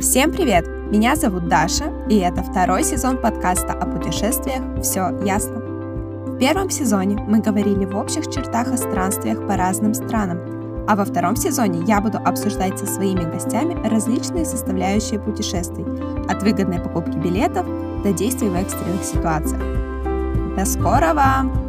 Всем привет! Меня зовут Даша, и это второй сезон подкаста о путешествиях «Все ясно». В первом сезоне мы говорили в общих чертах о странствиях по разным странам, а во втором сезоне я буду обсуждать со своими гостями различные составляющие путешествий, от выгодной покупки билетов до действий в экстренных ситуациях. До скорого!